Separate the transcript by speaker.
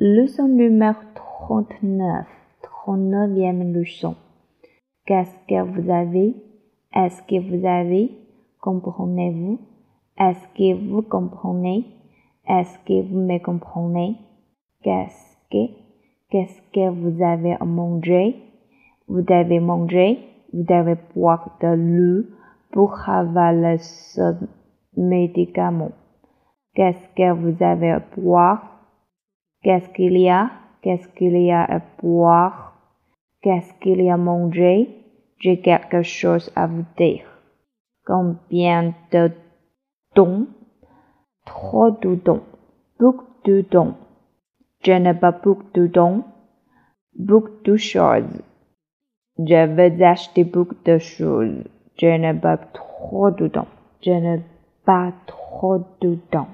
Speaker 1: Leçon numéro 39. 39e leçon. Qu'est-ce que vous avez? Est-ce que vous avez? Comprenez-vous? Est-ce que vous comprenez? Est-ce que vous me comprenez? Qu'est-ce que? Qu'est-ce que vous avez à manger? Vous devez manger. Vous devez boire de l'eau pour avaler ce médicament. Qu'est-ce que vous avez à boire? Qu'est-ce qu'il y a? Qu'est-ce qu'il y a à boire? Qu'est-ce qu'il y a à manger? J'ai quelque chose à vous dire. Combien de temps? Trop de temps. Beaucoup de temps. Je n'ai pas beaucoup de temps. Beaucoup de choses. Je veux acheter beaucoup de choses. Je n'ai pas trop de temps. Je n'ai pas trop de temps.